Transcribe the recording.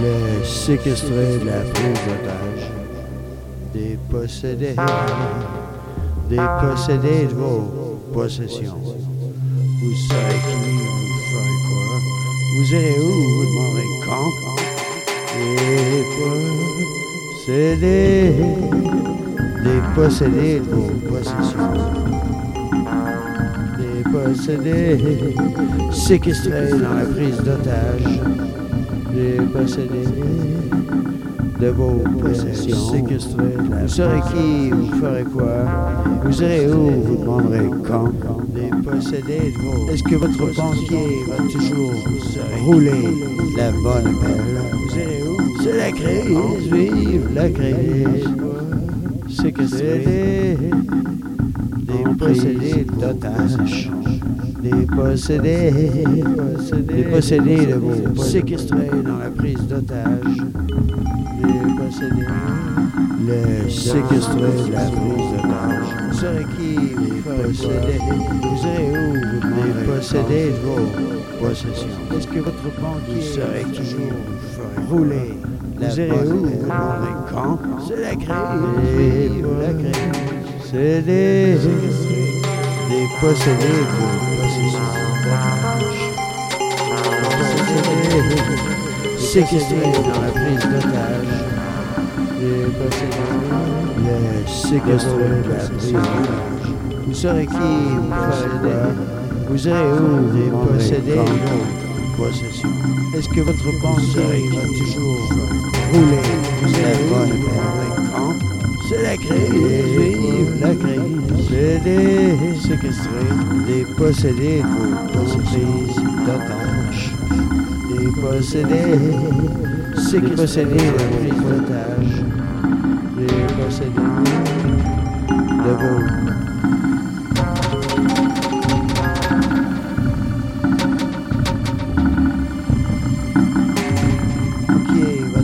Le séquestré de la prise d'otage. Dépossédé. Dépossédé de vos possessions. Vous saurez qui, vous ferez quoi? Vous irez où, vous demanderez quand? Dépossédé. Dépossédé de vos possessions. Dépossédé. Séquestré dans la prise d'otage. De vos possessions. Vous saurez qui, vous ferez quoi. Vous irez où, vous demanderez quand. Dépossédé de vos. Est-ce que votre banquier va toujours rouler la bonne pelle? Vous irez où? C'est la crise, vive la crise. Séquestré. Dépossédé d'otages. Dépossédé. Dépossédé de vos. Séquestré dans la prise d'otage. Dépossédé. Le séquestré de la prise d'otage. Vous serez qui? Vous possédez. Vous irez où? Vous possédez de vos possessions. Est-ce que votre banquier serait toujours rouler la Vous irez où? Vous quand? C'est la crise. Vive la crise. C'est des des possédés de. Possédés. Séquestrés dans la prise d'otage. De la prise. Vous saurez qui vous quoi. Vous irez où vous possédez vos possessions. Est-ce que votre banquier va toujours rouler? La bonne C'est la crise, la crise. C'est des séquestrés, des possédés de vos possessions d'otages. Des possédés, séquestrés de vos d'otages. Des possédés de vos qui va